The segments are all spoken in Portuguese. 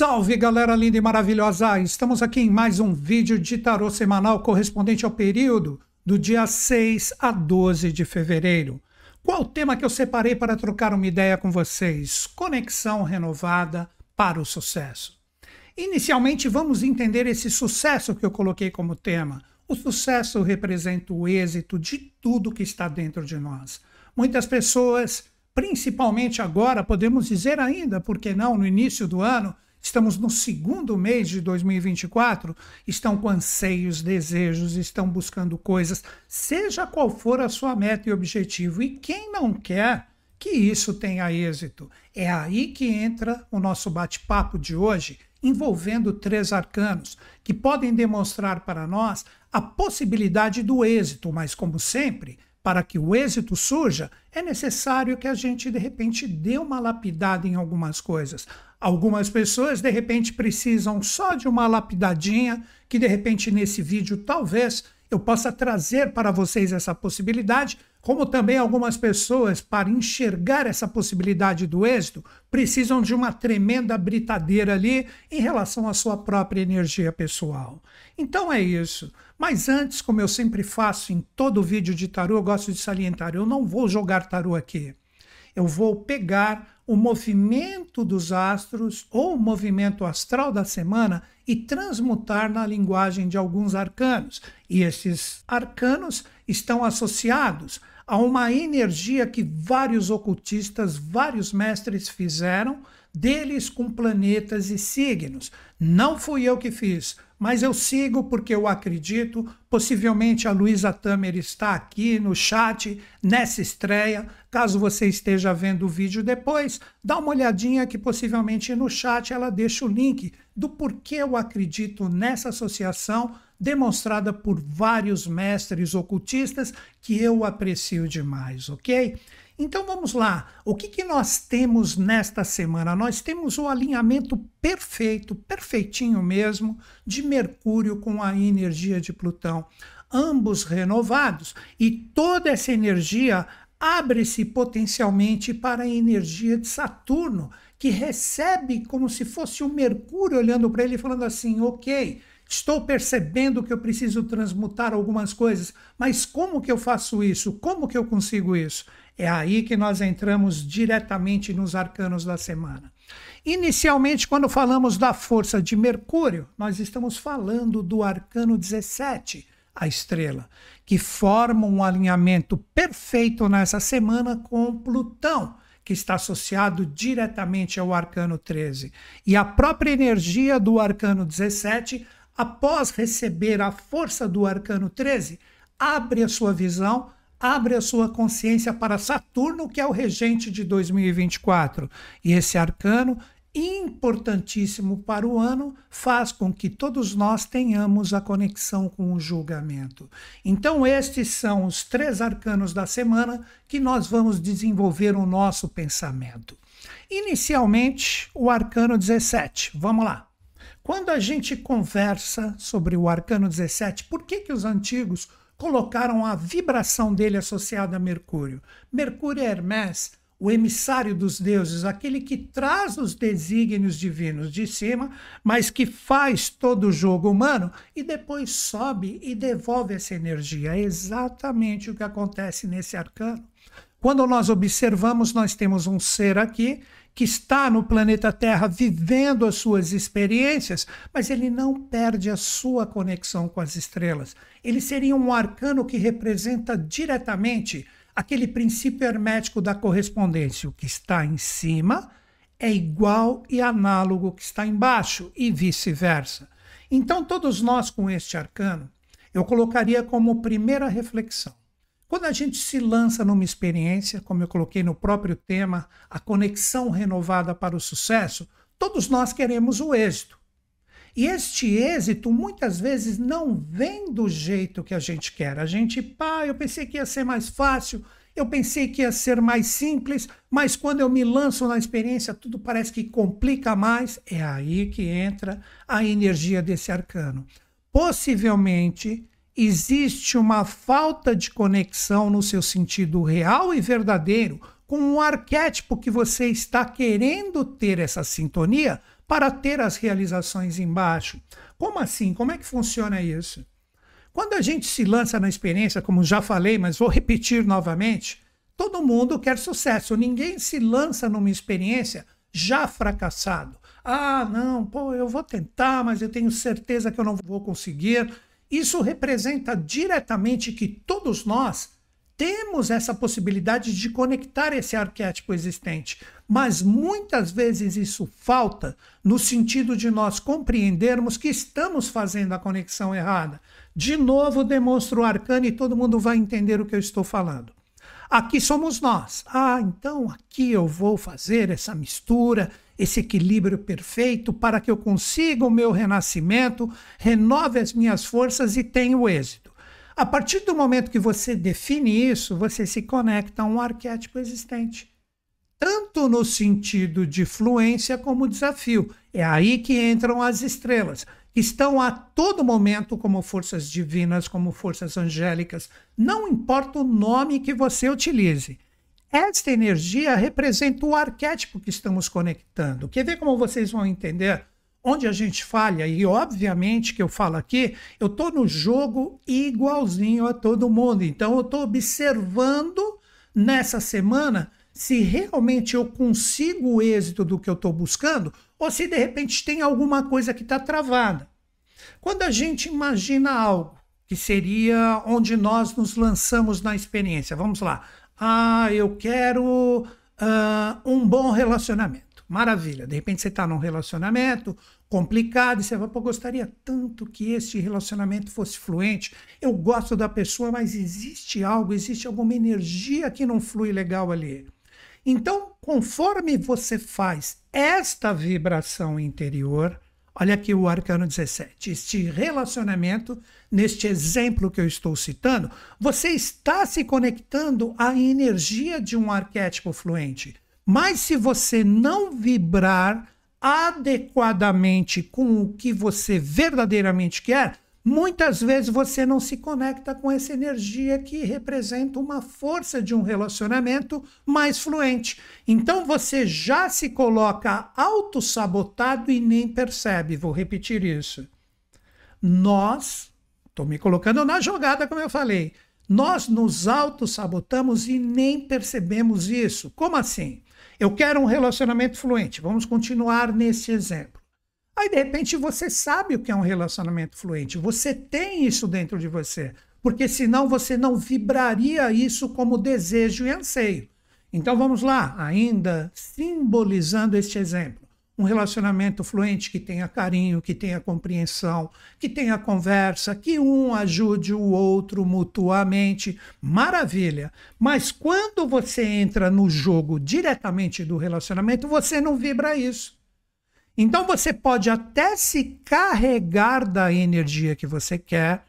Salve galera linda e maravilhosa! Estamos aqui em mais um vídeo de tarô semanal correspondente ao período do dia 6 a 12 de fevereiro. Qual o tema que eu separei para trocar uma ideia com vocês? Conexão renovada para o sucesso. Inicialmente, vamos entender esse sucesso que eu coloquei como tema. O sucesso representa o êxito de tudo que está dentro de nós. Muitas pessoas, principalmente agora, podemos dizer ainda, por que não, no início do ano, Estamos no segundo mês de 2024, estão com anseios, desejos, estão buscando coisas, seja qual for a sua meta e objetivo. E quem não quer que isso tenha êxito? É aí que entra o nosso bate-papo de hoje, envolvendo três arcanos, que podem demonstrar para nós a possibilidade do êxito, mas, como sempre, para que o êxito surja, é necessário que a gente, de repente, dê uma lapidada em algumas coisas. Algumas pessoas, de repente, precisam só de uma lapidadinha, que de repente nesse vídeo talvez eu possa trazer para vocês essa possibilidade, como também algumas pessoas, para enxergar essa possibilidade do êxito, precisam de uma tremenda britadeira ali em relação à sua própria energia pessoal. Então é isso. Mas antes, como eu sempre faço em todo vídeo de tarô, eu gosto de salientar, eu não vou jogar tarô aqui. Eu vou pegar o movimento dos astros ou o movimento astral da semana e transmutar na linguagem de alguns arcanos. E esses arcanos estão associados a uma energia que vários ocultistas, vários mestres fizeram, deles com planetas e signos. Não fui eu que fiz mas eu sigo porque eu acredito. Possivelmente a Luísa Tamer está aqui no chat nessa estreia. Caso você esteja vendo o vídeo depois, dá uma olhadinha que possivelmente no chat ela deixa o link do porquê eu acredito nessa associação demonstrada por vários mestres ocultistas que eu aprecio demais, ok? Então vamos lá. O que, que nós temos nesta semana? Nós temos o alinhamento perfeito, perfeitinho mesmo, de Mercúrio com a energia de Plutão. Ambos renovados. E toda essa energia abre-se potencialmente para a energia de Saturno, que recebe como se fosse o Mercúrio olhando para ele e falando assim: ok. Estou percebendo que eu preciso transmutar algumas coisas, mas como que eu faço isso? Como que eu consigo isso? É aí que nós entramos diretamente nos arcanos da semana. Inicialmente, quando falamos da força de Mercúrio, nós estamos falando do arcano 17, a estrela, que forma um alinhamento perfeito nessa semana com Plutão, que está associado diretamente ao arcano 13. E a própria energia do arcano 17, após receber a força do arcano 13, abre a sua visão abre a sua consciência para Saturno, que é o regente de 2024. E esse arcano, importantíssimo para o ano, faz com que todos nós tenhamos a conexão com o julgamento. Então, estes são os três arcanos da semana que nós vamos desenvolver o nosso pensamento. Inicialmente, o arcano 17. Vamos lá. Quando a gente conversa sobre o arcano 17, por que, que os antigos colocaram a vibração dele associada a Mercúrio. Mercúrio é Hermes, o emissário dos deuses, aquele que traz os desígnios divinos de cima, mas que faz todo o jogo humano e depois sobe e devolve essa energia. É exatamente o que acontece nesse arcano. Quando nós observamos, nós temos um ser aqui que está no planeta Terra vivendo as suas experiências, mas ele não perde a sua conexão com as estrelas. Ele seria um arcano que representa diretamente aquele princípio hermético da correspondência. O que está em cima é igual e análogo ao que está embaixo, e vice-versa. Então, todos nós com este arcano, eu colocaria como primeira reflexão quando a gente se lança numa experiência, como eu coloquei no próprio tema, a conexão renovada para o sucesso, todos nós queremos o êxito. E este êxito muitas vezes não vem do jeito que a gente quer. A gente, pá, eu pensei que ia ser mais fácil, eu pensei que ia ser mais simples, mas quando eu me lanço na experiência, tudo parece que complica mais. É aí que entra a energia desse arcano. Possivelmente existe uma falta de conexão no seu sentido real e verdadeiro com o arquétipo que você está querendo ter essa sintonia para ter as realizações embaixo. Como assim? Como é que funciona isso? Quando a gente se lança na experiência, como já falei, mas vou repetir novamente, todo mundo quer sucesso. Ninguém se lança numa experiência já fracassado. Ah, não, pô, eu vou tentar, mas eu tenho certeza que eu não vou conseguir. Isso representa diretamente que todos nós temos essa possibilidade de conectar esse arquétipo existente, mas muitas vezes isso falta no sentido de nós compreendermos que estamos fazendo a conexão errada. De novo, demonstro o arcano e todo mundo vai entender o que eu estou falando. Aqui somos nós. Ah, então aqui eu vou fazer essa mistura, esse equilíbrio perfeito para que eu consiga o meu renascimento, renove as minhas forças e tenha o êxito. A partir do momento que você define isso, você se conecta a um arquétipo existente. Tanto no sentido de fluência como desafio. É aí que entram as estrelas estão a todo momento como forças divinas, como forças angélicas, não importa o nome que você utilize. Esta energia representa o arquétipo que estamos conectando. Quer ver como vocês vão entender onde a gente falha? E obviamente que eu falo aqui, eu estou no jogo igualzinho a todo mundo. Então eu estou observando nessa semana se realmente eu consigo o êxito do que eu estou buscando ou se de repente tem alguma coisa que está travada. Quando a gente imagina algo que seria onde nós nos lançamos na experiência, vamos lá. Ah, eu quero uh, um bom relacionamento. Maravilha. De repente você está num relacionamento complicado e você vai, pô, gostaria tanto que este relacionamento fosse fluente. Eu gosto da pessoa, mas existe algo, existe alguma energia que não flui legal ali. Então, conforme você faz esta vibração interior, olha aqui o arcano 17, este relacionamento, neste exemplo que eu estou citando, você está se conectando à energia de um arquétipo fluente. Mas se você não vibrar adequadamente com o que você verdadeiramente quer, Muitas vezes você não se conecta com essa energia que representa uma força de um relacionamento mais fluente. Então você já se coloca autossabotado e nem percebe. Vou repetir isso. Nós, estou me colocando na jogada, como eu falei, nós nos autossabotamos e nem percebemos isso. Como assim? Eu quero um relacionamento fluente. Vamos continuar nesse exemplo. Aí, de repente, você sabe o que é um relacionamento fluente. Você tem isso dentro de você. Porque senão você não vibraria isso como desejo e anseio. Então vamos lá, ainda simbolizando este exemplo. Um relacionamento fluente que tenha carinho, que tenha compreensão, que tenha conversa, que um ajude o outro mutuamente. Maravilha! Mas quando você entra no jogo diretamente do relacionamento, você não vibra isso. Então você pode até se carregar da energia que você quer,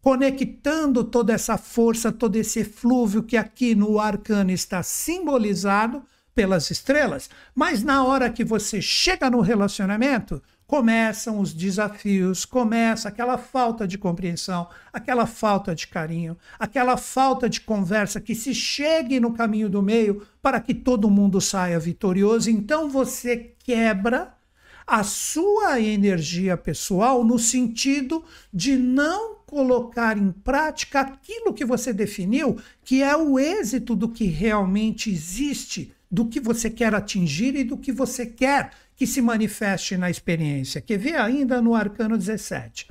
conectando toda essa força, todo esse eflúvio que aqui no arcano está simbolizado pelas estrelas, mas na hora que você chega no relacionamento, começam os desafios, começa aquela falta de compreensão, aquela falta de carinho, aquela falta de conversa que se chegue no caminho do meio para que todo mundo saia vitorioso. Então você quebra a sua energia pessoal no sentido de não colocar em prática aquilo que você definiu, que é o êxito do que realmente existe, do que você quer atingir e do que você quer que se manifeste na experiência. Que vê ainda no arcano 17.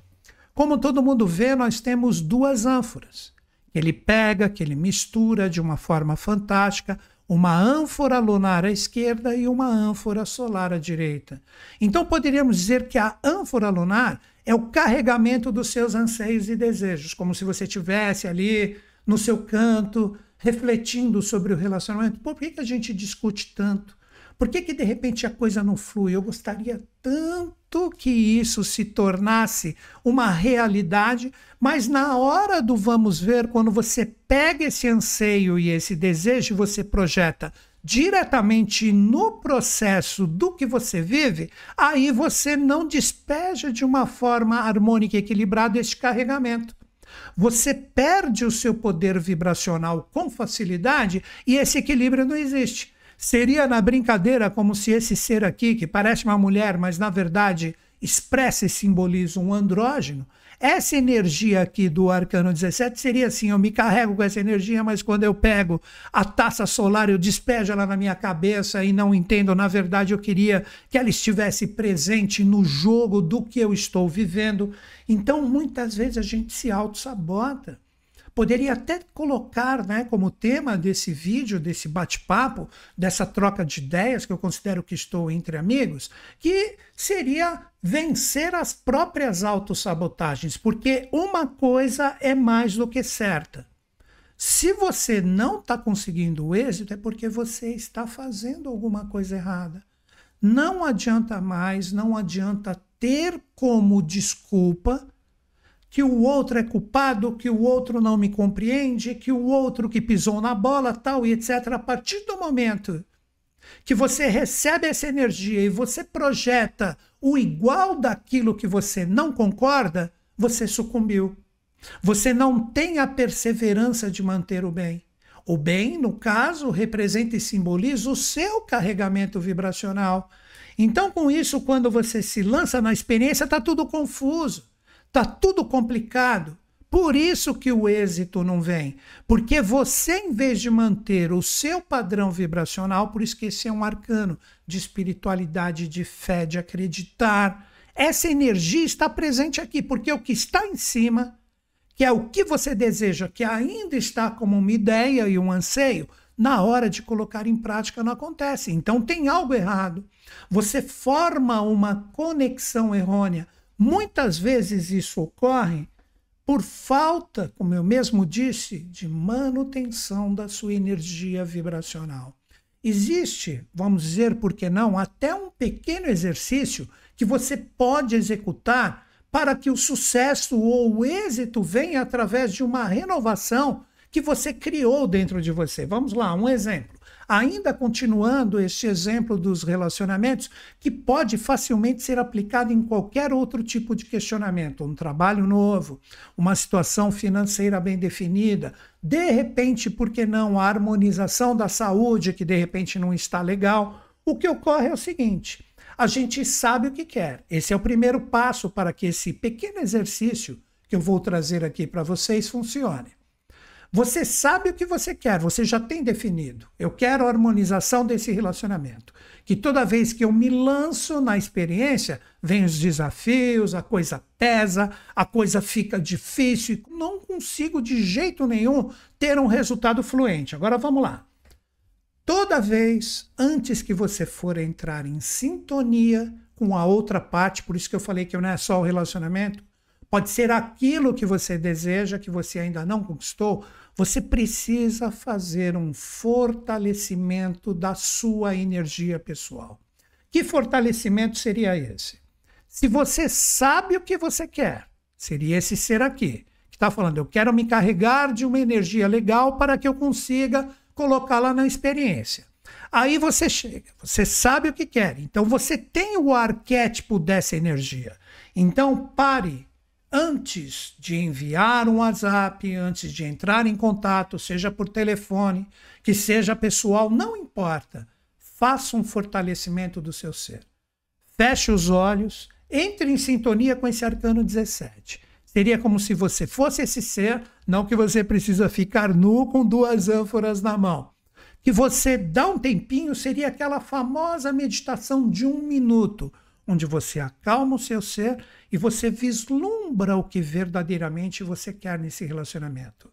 Como todo mundo vê, nós temos duas ânforas. Ele pega, que ele mistura de uma forma fantástica, uma ânfora lunar à esquerda e uma ânfora solar à direita. Então poderíamos dizer que a ânfora lunar é o carregamento dos seus anseios e desejos, como se você tivesse ali no seu canto refletindo sobre o relacionamento. Por que, que a gente discute tanto? Por que, que de repente a coisa não flui? Eu gostaria tanto que isso se tornasse uma realidade, mas na hora do vamos ver, quando você pega esse anseio e esse desejo, você projeta diretamente no processo do que você vive, aí você não despeja de uma forma harmônica e equilibrada este carregamento. Você perde o seu poder vibracional com facilidade e esse equilíbrio não existe. Seria na brincadeira como se esse ser aqui, que parece uma mulher, mas na verdade expressa e simboliza um andrógeno, essa energia aqui do arcano 17 seria assim: eu me carrego com essa energia, mas quando eu pego a taça solar, eu despejo ela na minha cabeça e não entendo. Na verdade, eu queria que ela estivesse presente no jogo do que eu estou vivendo. Então, muitas vezes a gente se auto-sabota. Poderia até colocar né, como tema desse vídeo, desse bate-papo, dessa troca de ideias, que eu considero que estou entre amigos, que seria vencer as próprias autossabotagens, porque uma coisa é mais do que certa. Se você não está conseguindo o êxito, é porque você está fazendo alguma coisa errada. Não adianta mais, não adianta ter como desculpa que o outro é culpado, que o outro não me compreende, que o outro que pisou na bola, tal e etc. A partir do momento que você recebe essa energia e você projeta o igual daquilo que você não concorda, você sucumbiu. Você não tem a perseverança de manter o bem. O bem, no caso, representa e simboliza o seu carregamento vibracional. Então, com isso, quando você se lança na experiência, está tudo confuso. Tá tudo complicado. Por isso que o êxito não vem. Porque você, em vez de manter o seu padrão vibracional, por esse é um arcano de espiritualidade, de fé, de acreditar, essa energia está presente aqui, porque o que está em cima, que é o que você deseja, que ainda está como uma ideia e um anseio, na hora de colocar em prática não acontece. Então tem algo errado. Você forma uma conexão errônea Muitas vezes isso ocorre por falta, como eu mesmo disse, de manutenção da sua energia vibracional. Existe, vamos dizer, por que não, até um pequeno exercício que você pode executar para que o sucesso ou o êxito venha através de uma renovação que você criou dentro de você. Vamos lá, um exemplo. Ainda continuando este exemplo dos relacionamentos, que pode facilmente ser aplicado em qualquer outro tipo de questionamento, um trabalho novo, uma situação financeira bem definida, de repente, por que não a harmonização da saúde, que de repente não está legal. O que ocorre é o seguinte: a gente sabe o que quer. Esse é o primeiro passo para que esse pequeno exercício que eu vou trazer aqui para vocês funcione. Você sabe o que você quer, você já tem definido. Eu quero a harmonização desse relacionamento. Que toda vez que eu me lanço na experiência, vem os desafios, a coisa pesa, a coisa fica difícil, não consigo de jeito nenhum ter um resultado fluente. Agora vamos lá. Toda vez antes que você for entrar em sintonia com a outra parte, por isso que eu falei que não é só o relacionamento, pode ser aquilo que você deseja, que você ainda não conquistou, você precisa fazer um fortalecimento da sua energia pessoal. Que fortalecimento seria esse? Se você sabe o que você quer, seria esse ser aqui, que está falando, eu quero me carregar de uma energia legal para que eu consiga colocá-la na experiência. Aí você chega, você sabe o que quer, então você tem o arquétipo dessa energia. Então pare antes de enviar um WhatsApp, antes de entrar em contato, seja por telefone, que seja pessoal, não importa. Faça um fortalecimento do seu ser. Feche os olhos, entre em sintonia com esse arcano 17. Seria como se você fosse esse ser, não que você precisa ficar nu com duas ânforas na mão. Que você dá um tempinho, seria aquela famosa meditação de um minuto onde você acalma o seu ser e você vislumbra o que verdadeiramente você quer nesse relacionamento.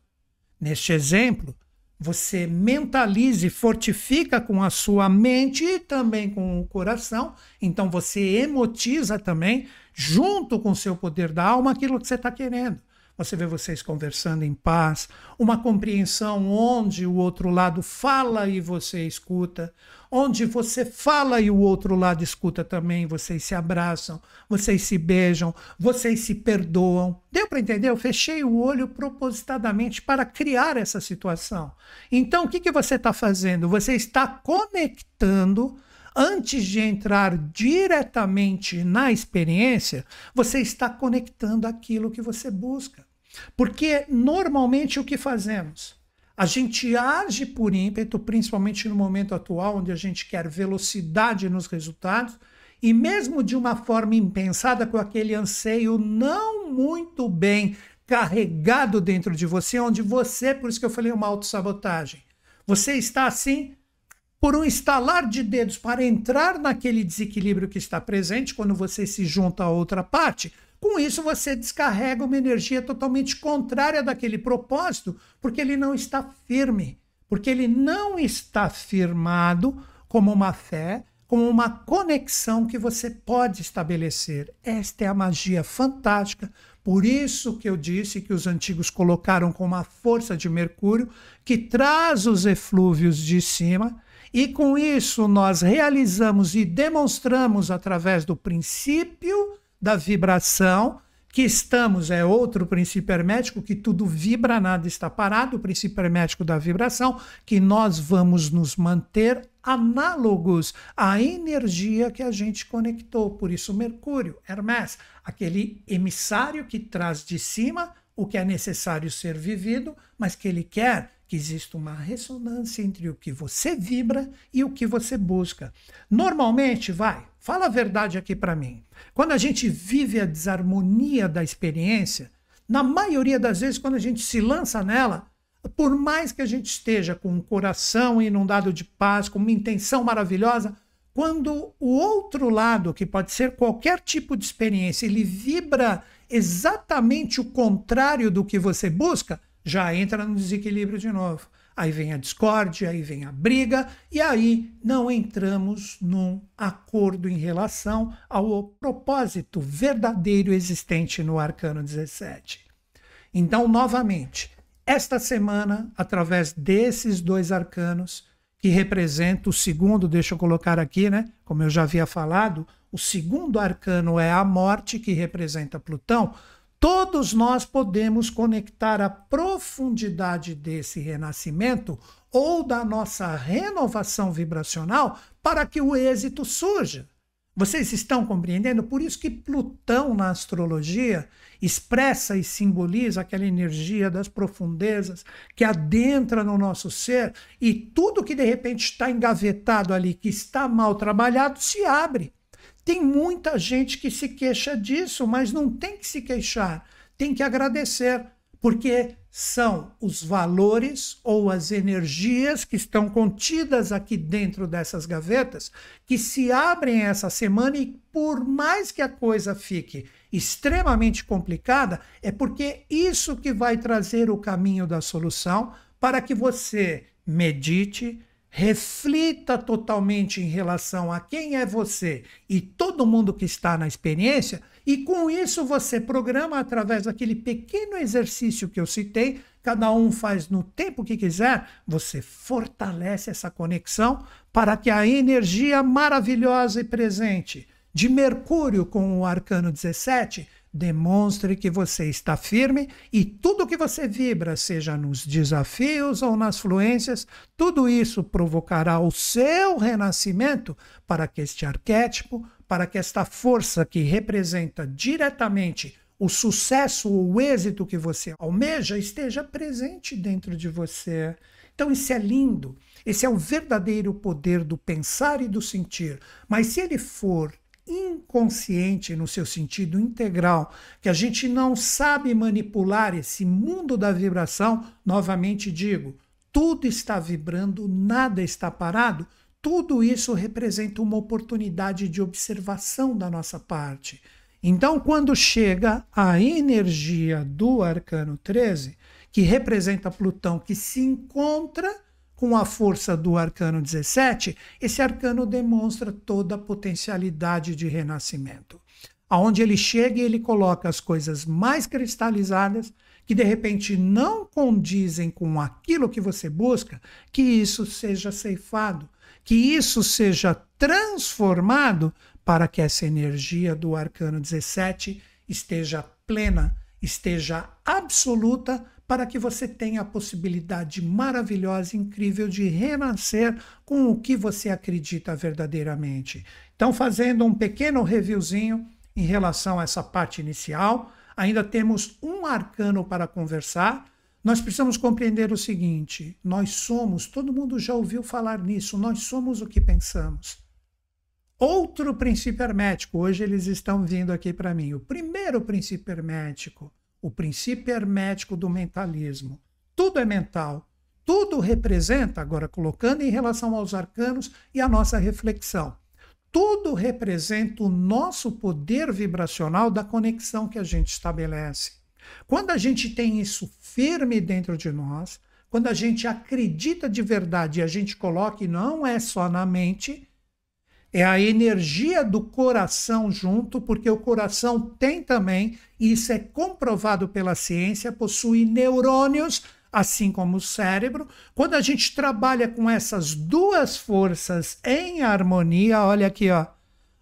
Neste exemplo, você mentaliza e fortifica com a sua mente e também com o coração. Então você emotiza também, junto com o seu poder da alma, aquilo que você está querendo. Você vê vocês conversando em paz, uma compreensão onde o outro lado fala e você escuta, onde você fala e o outro lado escuta também, vocês se abraçam, vocês se beijam, vocês se perdoam. Deu para entender? Eu fechei o olho propositadamente para criar essa situação. Então, o que, que você está fazendo? Você está conectando antes de entrar diretamente na experiência, você está conectando aquilo que você busca. Porque normalmente o que fazemos? A gente age por ímpeto, principalmente no momento atual, onde a gente quer velocidade nos resultados, e mesmo de uma forma impensada, com aquele anseio não muito bem carregado dentro de você, onde você, por isso que eu falei uma autossabotagem, você está assim por um estalar de dedos para entrar naquele desequilíbrio que está presente quando você se junta a outra parte. Com isso, você descarrega uma energia totalmente contrária daquele propósito, porque ele não está firme, porque ele não está firmado como uma fé, como uma conexão que você pode estabelecer. Esta é a magia fantástica. Por isso que eu disse que os antigos colocaram com uma força de Mercúrio que traz os eflúvios de cima e com isso nós realizamos e demonstramos através do princípio da vibração que estamos, é outro princípio hermético, que tudo vibra, nada está parado, o princípio hermético da vibração, que nós vamos nos manter análogos à energia que a gente conectou. Por isso, Mercúrio, Hermes, aquele emissário que traz de cima o que é necessário ser vivido, mas que ele quer que exista uma ressonância entre o que você vibra e o que você busca. Normalmente, vai, fala a verdade aqui para mim. Quando a gente vive a desarmonia da experiência, na maioria das vezes, quando a gente se lança nela, por mais que a gente esteja com um coração inundado de paz, com uma intenção maravilhosa, quando o outro lado, que pode ser qualquer tipo de experiência, ele vibra exatamente o contrário do que você busca, já entra no desequilíbrio de novo. Aí vem a discórdia, aí vem a briga, e aí não entramos num acordo em relação ao propósito verdadeiro existente no arcano 17. Então, novamente, esta semana, através desses dois arcanos, que representam o segundo, deixa eu colocar aqui, né? Como eu já havia falado, o segundo arcano é a morte, que representa Plutão todos nós podemos conectar a profundidade desse renascimento ou da nossa renovação vibracional para que o êxito surja. Vocês estão compreendendo? Por isso que Plutão na astrologia expressa e simboliza aquela energia das profundezas que adentra no nosso ser e tudo que de repente está engavetado ali, que está mal trabalhado, se abre. Tem muita gente que se queixa disso, mas não tem que se queixar, tem que agradecer, porque são os valores ou as energias que estão contidas aqui dentro dessas gavetas que se abrem essa semana e por mais que a coisa fique extremamente complicada, é porque isso que vai trazer o caminho da solução para que você medite, reflita totalmente em relação a quem é você e todo mundo que está na experiência, e com isso você programa através daquele pequeno exercício que eu citei, cada um faz no tempo que quiser, você fortalece essa conexão para que a energia maravilhosa e presente de Mercúrio com o arcano 17 Demonstre que você está firme e tudo que você vibra, seja nos desafios ou nas fluências, tudo isso provocará o seu renascimento para que este arquétipo, para que esta força que representa diretamente o sucesso ou o êxito que você almeja esteja presente dentro de você. Então, isso é lindo. Esse é o verdadeiro poder do pensar e do sentir. Mas se ele for inconsciente no seu sentido integral, que a gente não sabe manipular esse mundo da vibração, novamente digo, tudo está vibrando, nada está parado, tudo isso representa uma oportunidade de observação da nossa parte. Então, quando chega a energia do arcano 13, que representa Plutão, que se encontra com a força do arcano 17, esse arcano demonstra toda a potencialidade de renascimento. Aonde ele chega ele coloca as coisas mais cristalizadas, que de repente não condizem com aquilo que você busca, que isso seja ceifado, que isso seja transformado para que essa energia do arcano 17 esteja plena, esteja absoluta para que você tenha a possibilidade maravilhosa, incrível de renascer com o que você acredita verdadeiramente. Então, fazendo um pequeno reviewzinho em relação a essa parte inicial, ainda temos um arcano para conversar. Nós precisamos compreender o seguinte: nós somos, todo mundo já ouviu falar nisso, nós somos o que pensamos. Outro princípio hermético, hoje eles estão vindo aqui para mim. O primeiro princípio hermético, o princípio hermético do mentalismo. Tudo é mental, tudo representa, agora colocando em relação aos arcanos e a nossa reflexão, tudo representa o nosso poder vibracional da conexão que a gente estabelece. Quando a gente tem isso firme dentro de nós, quando a gente acredita de verdade e a gente coloca, e não é só na mente, é a energia do coração junto, porque o coração tem também, e isso é comprovado pela ciência, possui neurônios assim como o cérebro. Quando a gente trabalha com essas duas forças em harmonia, olha aqui, ó.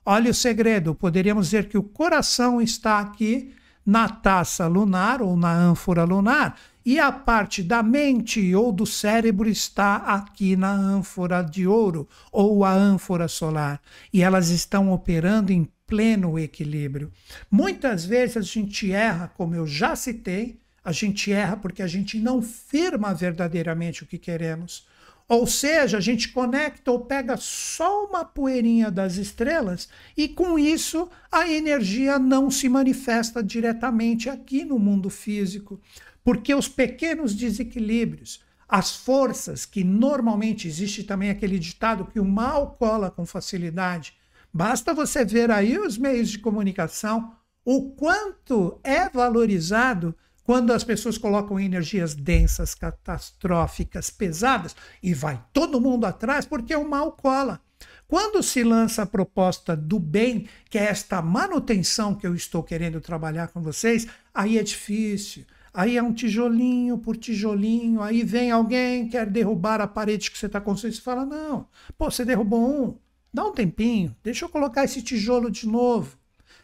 Olha o segredo. Poderíamos dizer que o coração está aqui na taça lunar ou na ânfora lunar e a parte da mente ou do cérebro está aqui na ânfora de ouro ou a ânfora solar e elas estão operando em pleno equilíbrio. Muitas vezes a gente erra, como eu já citei, a gente erra porque a gente não firma verdadeiramente o que queremos. Ou seja, a gente conecta ou pega só uma poeirinha das estrelas e com isso a energia não se manifesta diretamente aqui no mundo físico. Porque os pequenos desequilíbrios, as forças que normalmente existe também aquele ditado que o mal cola com facilidade. Basta você ver aí os meios de comunicação, o quanto é valorizado quando as pessoas colocam energias densas, catastróficas, pesadas, e vai todo mundo atrás porque o mal cola. Quando se lança a proposta do bem, que é esta manutenção que eu estou querendo trabalhar com vocês, aí é difícil. Aí é um tijolinho por tijolinho, aí vem alguém, quer derrubar a parede que você está construindo, você fala, não, pô, você derrubou um, dá um tempinho, deixa eu colocar esse tijolo de novo.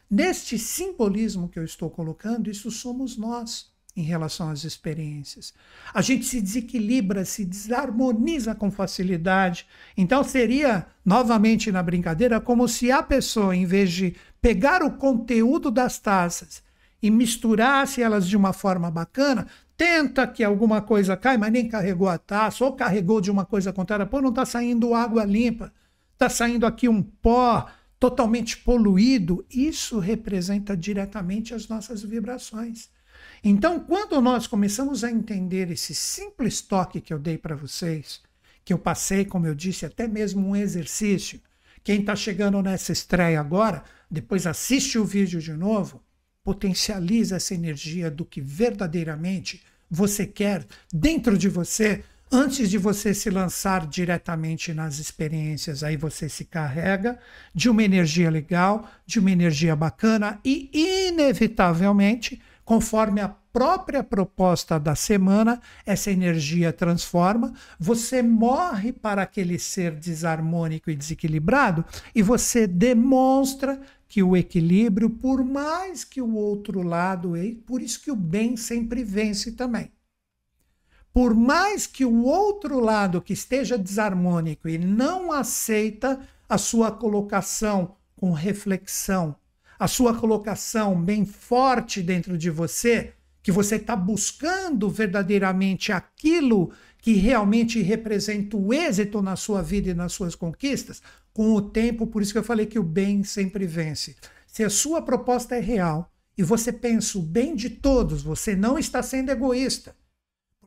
Neste simbolismo que eu estou colocando, isso somos nós em relação às experiências. A gente se desequilibra, se desarmoniza com facilidade. Então seria, novamente na brincadeira, como se a pessoa, em vez de pegar o conteúdo das taças e misturasse elas de uma forma bacana, tenta que alguma coisa caia, mas nem carregou a taça, ou carregou de uma coisa contrária, pô, não está saindo água limpa, está saindo aqui um pó, totalmente poluído, isso representa diretamente as nossas vibrações. Então, quando nós começamos a entender esse simples toque que eu dei para vocês, que eu passei, como eu disse, até mesmo um exercício, quem está chegando nessa estreia agora, depois assiste o vídeo de novo, potencializa essa energia do que verdadeiramente você quer dentro de você antes de você se lançar diretamente nas experiências, aí você se carrega de uma energia legal, de uma energia bacana e, inevitavelmente, conforme a própria proposta da semana, essa energia transforma, você morre para aquele ser desarmônico e desequilibrado e você demonstra que o equilíbrio, por mais que o outro lado, por isso que o bem sempre vence também. Por mais que o outro lado que esteja desarmônico e não aceita a sua colocação com reflexão, a sua colocação bem forte dentro de você, que você está buscando verdadeiramente aquilo que realmente representa o êxito na sua vida e nas suas conquistas, com o tempo, por isso que eu falei que o bem sempre vence. Se a sua proposta é real e você pensa o bem de todos, você não está sendo egoísta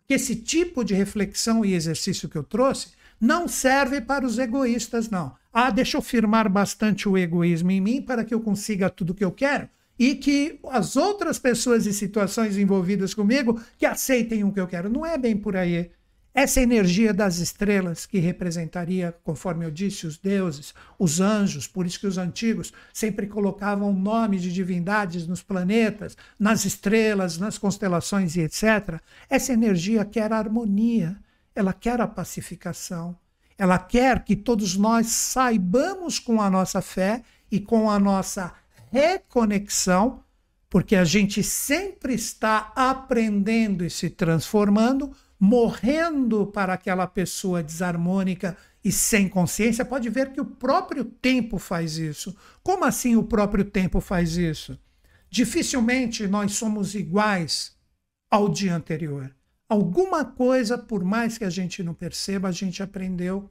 que esse tipo de reflexão e exercício que eu trouxe não serve para os egoístas, não. Ah, deixa eu firmar bastante o egoísmo em mim para que eu consiga tudo que eu quero e que as outras pessoas e situações envolvidas comigo que aceitem o que eu quero. Não é bem por aí. Essa energia das estrelas, que representaria, conforme eu disse, os deuses, os anjos, por isso que os antigos sempre colocavam nome de divindades nos planetas, nas estrelas, nas constelações e etc. Essa energia quer harmonia, ela quer a pacificação, ela quer que todos nós saibamos com a nossa fé e com a nossa reconexão, porque a gente sempre está aprendendo e se transformando morrendo para aquela pessoa desarmônica e sem consciência, pode ver que o próprio tempo faz isso. Como assim o próprio tempo faz isso? Dificilmente nós somos iguais ao dia anterior. Alguma coisa, por mais que a gente não perceba, a gente aprendeu.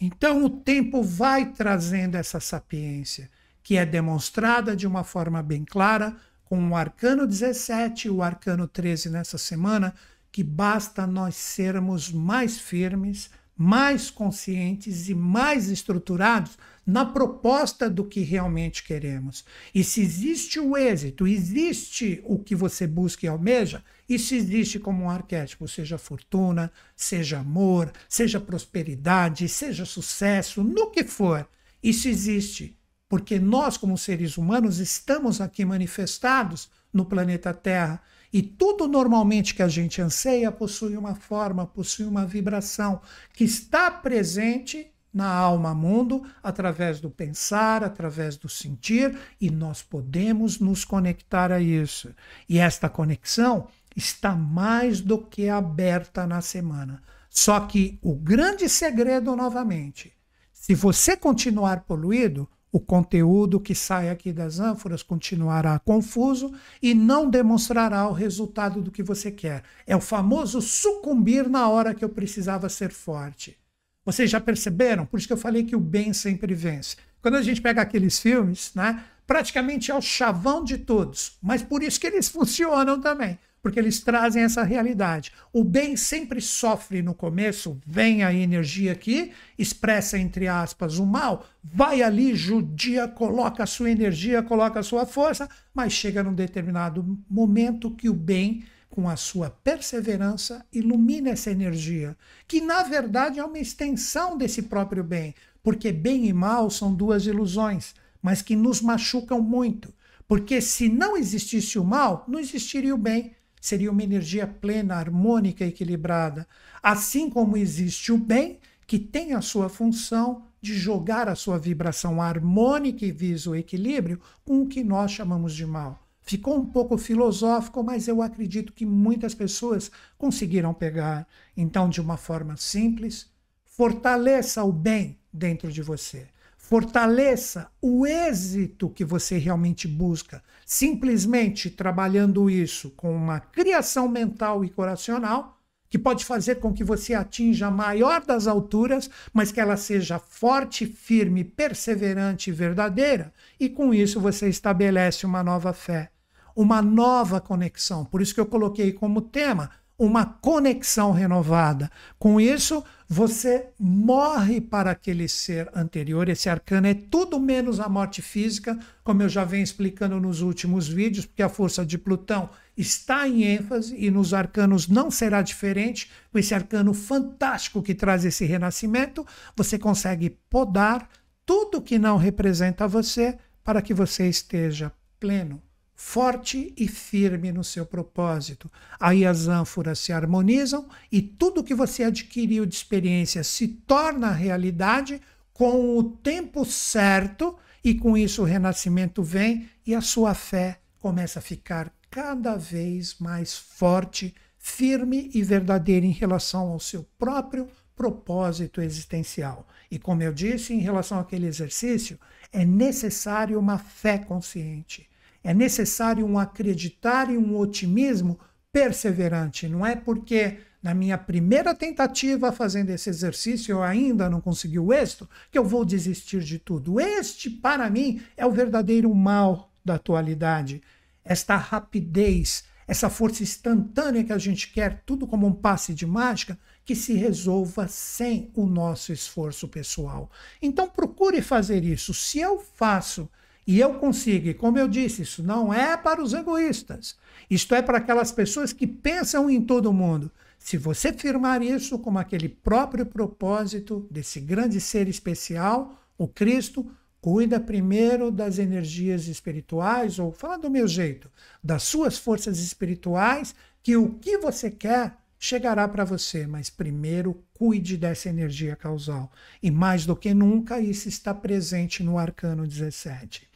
Então o tempo vai trazendo essa sapiência, que é demonstrada de uma forma bem clara com o arcano 17 e o arcano 13 nessa semana, que basta nós sermos mais firmes, mais conscientes e mais estruturados na proposta do que realmente queremos. E se existe o êxito, existe o que você busca e almeja, isso existe como um arquétipo, seja fortuna, seja amor, seja prosperidade, seja sucesso, no que for. Isso existe, porque nós, como seres humanos, estamos aqui manifestados no planeta Terra e tudo normalmente que a gente anseia possui uma forma, possui uma vibração que está presente na alma mundo através do pensar, através do sentir, e nós podemos nos conectar a isso. E esta conexão está mais do que aberta na semana. Só que o grande segredo novamente, se você continuar poluído, o conteúdo que sai aqui das ânforas continuará confuso e não demonstrará o resultado do que você quer. É o famoso sucumbir na hora que eu precisava ser forte. Vocês já perceberam? Por isso que eu falei que o bem sempre vence. Quando a gente pega aqueles filmes, né, praticamente é o chavão de todos, mas por isso que eles funcionam também porque eles trazem essa realidade. O bem sempre sofre no começo, vem a energia aqui, expressa entre aspas o mal, vai ali, judia, coloca a sua energia, coloca a sua força, mas chega num determinado momento que o bem, com a sua perseverança, ilumina essa energia, que na verdade é uma extensão desse próprio bem, porque bem e mal são duas ilusões, mas que nos machucam muito. Porque se não existisse o mal, não existiria o bem seria uma energia plena, harmônica, equilibrada. Assim como existe o bem, que tem a sua função de jogar a sua vibração harmônica e visa o equilíbrio com o que nós chamamos de mal. Ficou um pouco filosófico, mas eu acredito que muitas pessoas conseguiram pegar. Então, de uma forma simples, fortaleça o bem dentro de você. Fortaleça o êxito que você realmente busca, simplesmente trabalhando isso com uma criação mental e coracional, que pode fazer com que você atinja a maior das alturas, mas que ela seja forte, firme, perseverante e verdadeira, e com isso você estabelece uma nova fé, uma nova conexão. Por isso que eu coloquei como tema uma conexão renovada. Com isso, você morre para aquele ser anterior. Esse arcano é tudo menos a morte física, como eu já venho explicando nos últimos vídeos, porque a força de Plutão está em ênfase e nos arcanos não será diferente. Com esse arcano fantástico que traz esse renascimento, você consegue podar tudo que não representa você para que você esteja pleno forte e firme no seu propósito. Aí as ânforas se harmonizam e tudo que você adquiriu de experiência se torna realidade com o tempo certo, e com isso o renascimento vem e a sua fé começa a ficar cada vez mais forte, firme e verdadeira em relação ao seu próprio propósito existencial. E como eu disse, em relação àquele exercício, é necessário uma fé consciente é necessário um acreditar e um otimismo perseverante. Não é porque na minha primeira tentativa fazendo esse exercício eu ainda não consegui o êxito que eu vou desistir de tudo. Este, para mim, é o verdadeiro mal da atualidade. Esta rapidez, essa força instantânea que a gente quer, tudo como um passe de mágica, que se resolva sem o nosso esforço pessoal. Então procure fazer isso. Se eu faço e eu consigo, e como eu disse, isso não é para os egoístas. Isto é para aquelas pessoas que pensam em todo mundo. Se você firmar isso como aquele próprio propósito desse grande ser especial, o Cristo, cuida primeiro das energias espirituais, ou fala do meu jeito, das suas forças espirituais, que o que você quer chegará para você, mas primeiro cuide dessa energia causal. E mais do que nunca, isso está presente no arcano 17.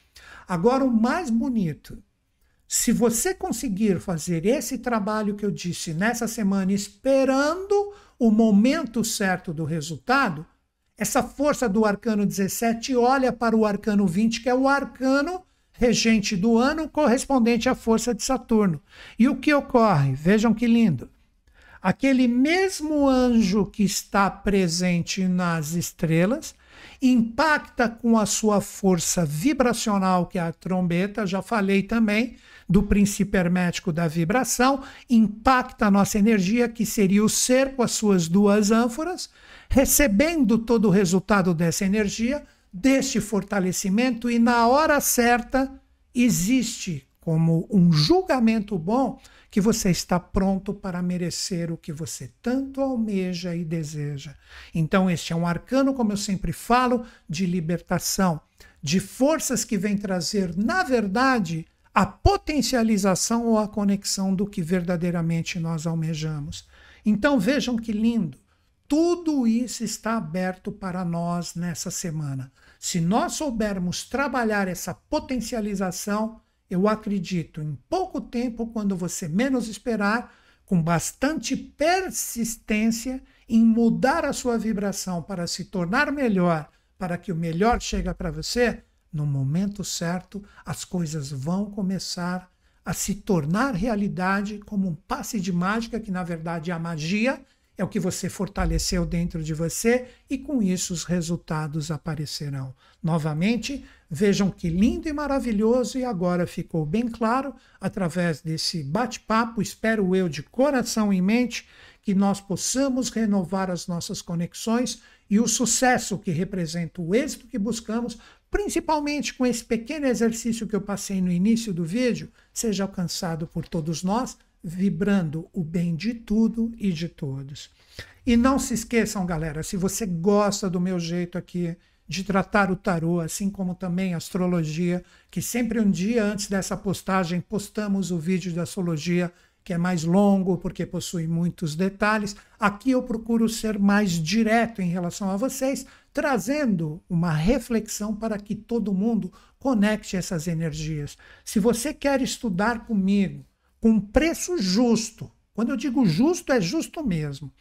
Agora, o mais bonito, se você conseguir fazer esse trabalho que eu disse nessa semana, esperando o momento certo do resultado, essa força do arcano 17 olha para o arcano 20, que é o arcano regente do ano, correspondente à força de Saturno. E o que ocorre? Vejam que lindo. Aquele mesmo anjo que está presente nas estrelas impacta com a sua força vibracional, que é a trombeta, já falei também do princípio hermético da vibração, impacta a nossa energia, que seria o ser com as suas duas ânforas, recebendo todo o resultado dessa energia, deste fortalecimento, e na hora certa existe como um julgamento bom que você está pronto para merecer o que você tanto almeja e deseja. Então, este é um arcano, como eu sempre falo, de libertação, de forças que vem trazer, na verdade, a potencialização ou a conexão do que verdadeiramente nós almejamos. Então, vejam que lindo. Tudo isso está aberto para nós nessa semana. Se nós soubermos trabalhar essa potencialização, eu acredito, em pouco tempo, quando você menos esperar, com bastante persistência em mudar a sua vibração para se tornar melhor, para que o melhor chegue para você, no momento certo, as coisas vão começar a se tornar realidade como um passe de mágica, que na verdade é a magia, é o que você fortaleceu dentro de você e com isso os resultados aparecerão. Novamente, vejam que lindo e maravilhoso, e agora ficou bem claro através desse bate-papo, espero eu de coração em mente, que nós possamos renovar as nossas conexões e o sucesso que representa o êxito que buscamos, principalmente com esse pequeno exercício que eu passei no início do vídeo, seja alcançado por todos nós vibrando o bem de tudo e de todos. E não se esqueçam, galera, se você gosta do meu jeito aqui de tratar o tarô, assim como também a astrologia, que sempre um dia antes dessa postagem postamos o vídeo da astrologia, que é mais longo porque possui muitos detalhes. Aqui eu procuro ser mais direto em relação a vocês, trazendo uma reflexão para que todo mundo conecte essas energias. Se você quer estudar comigo, com preço justo. Quando eu digo justo, é justo mesmo.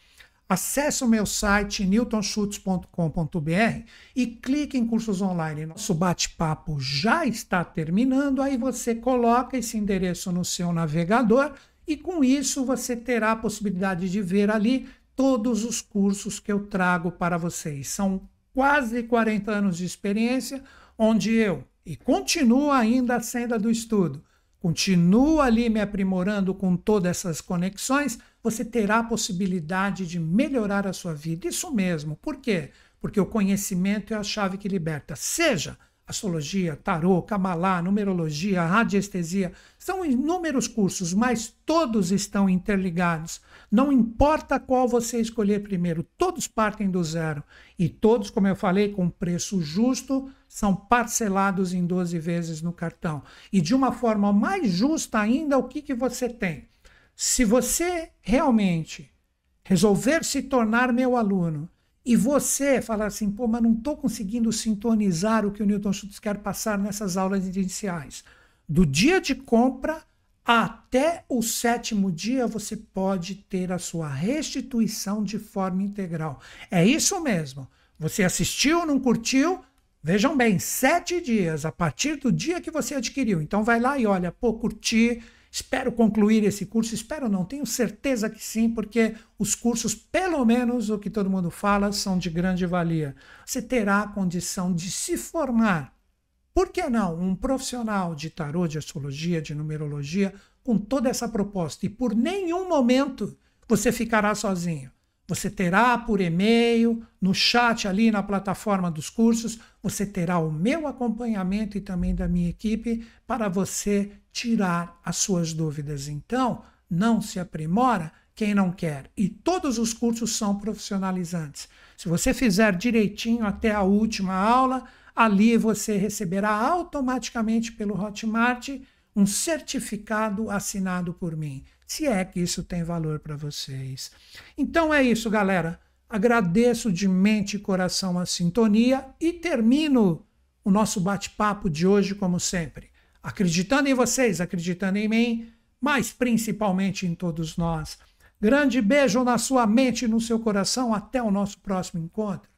Acesse o meu site newtonschutz.com.br e clique em cursos online. Nosso bate-papo já está terminando, aí você coloca esse endereço no seu navegador e com isso você terá a possibilidade de ver ali todos os cursos que eu trago para vocês. São quase 40 anos de experiência, onde eu, e continuo ainda a senda do estudo, continua ali me aprimorando com todas essas conexões, você terá a possibilidade de melhorar a sua vida. Isso mesmo. Por quê? Porque o conhecimento é a chave que liberta. Seja astrologia, tarô, cabalá, numerologia, radiestesia, são inúmeros cursos, mas todos estão interligados. Não importa qual você escolher primeiro, todos partem do zero. E todos, como eu falei, com preço justo, são parcelados em 12 vezes no cartão. E de uma forma mais justa ainda, o que, que você tem? Se você realmente resolver se tornar meu aluno e você falar assim, pô, mas não estou conseguindo sintonizar o que o Newton Schultz quer passar nessas aulas iniciais. Do dia de compra até o sétimo dia, você pode ter a sua restituição de forma integral. É isso mesmo. Você assistiu, não curtiu? Vejam bem, sete dias a partir do dia que você adquiriu. Então vai lá e olha, pô, curti, Espero concluir esse curso, espero não, tenho certeza que sim, porque os cursos, pelo menos o que todo mundo fala, são de grande valia. Você terá a condição de se formar, por que não, um profissional de tarô, de astrologia, de numerologia, com toda essa proposta, e por nenhum momento você ficará sozinho. Você terá por e-mail, no chat ali na plataforma dos cursos, você terá o meu acompanhamento e também da minha equipe para você tirar as suas dúvidas. Então, não se aprimora quem não quer. E todos os cursos são profissionalizantes. Se você fizer direitinho até a última aula, ali você receberá automaticamente pelo Hotmart um certificado assinado por mim se é que isso tem valor para vocês. Então é isso, galera. Agradeço de mente e coração a sintonia e termino o nosso bate-papo de hoje, como sempre, acreditando em vocês, acreditando em mim, mas principalmente em todos nós. Grande beijo na sua mente e no seu coração. Até o nosso próximo encontro.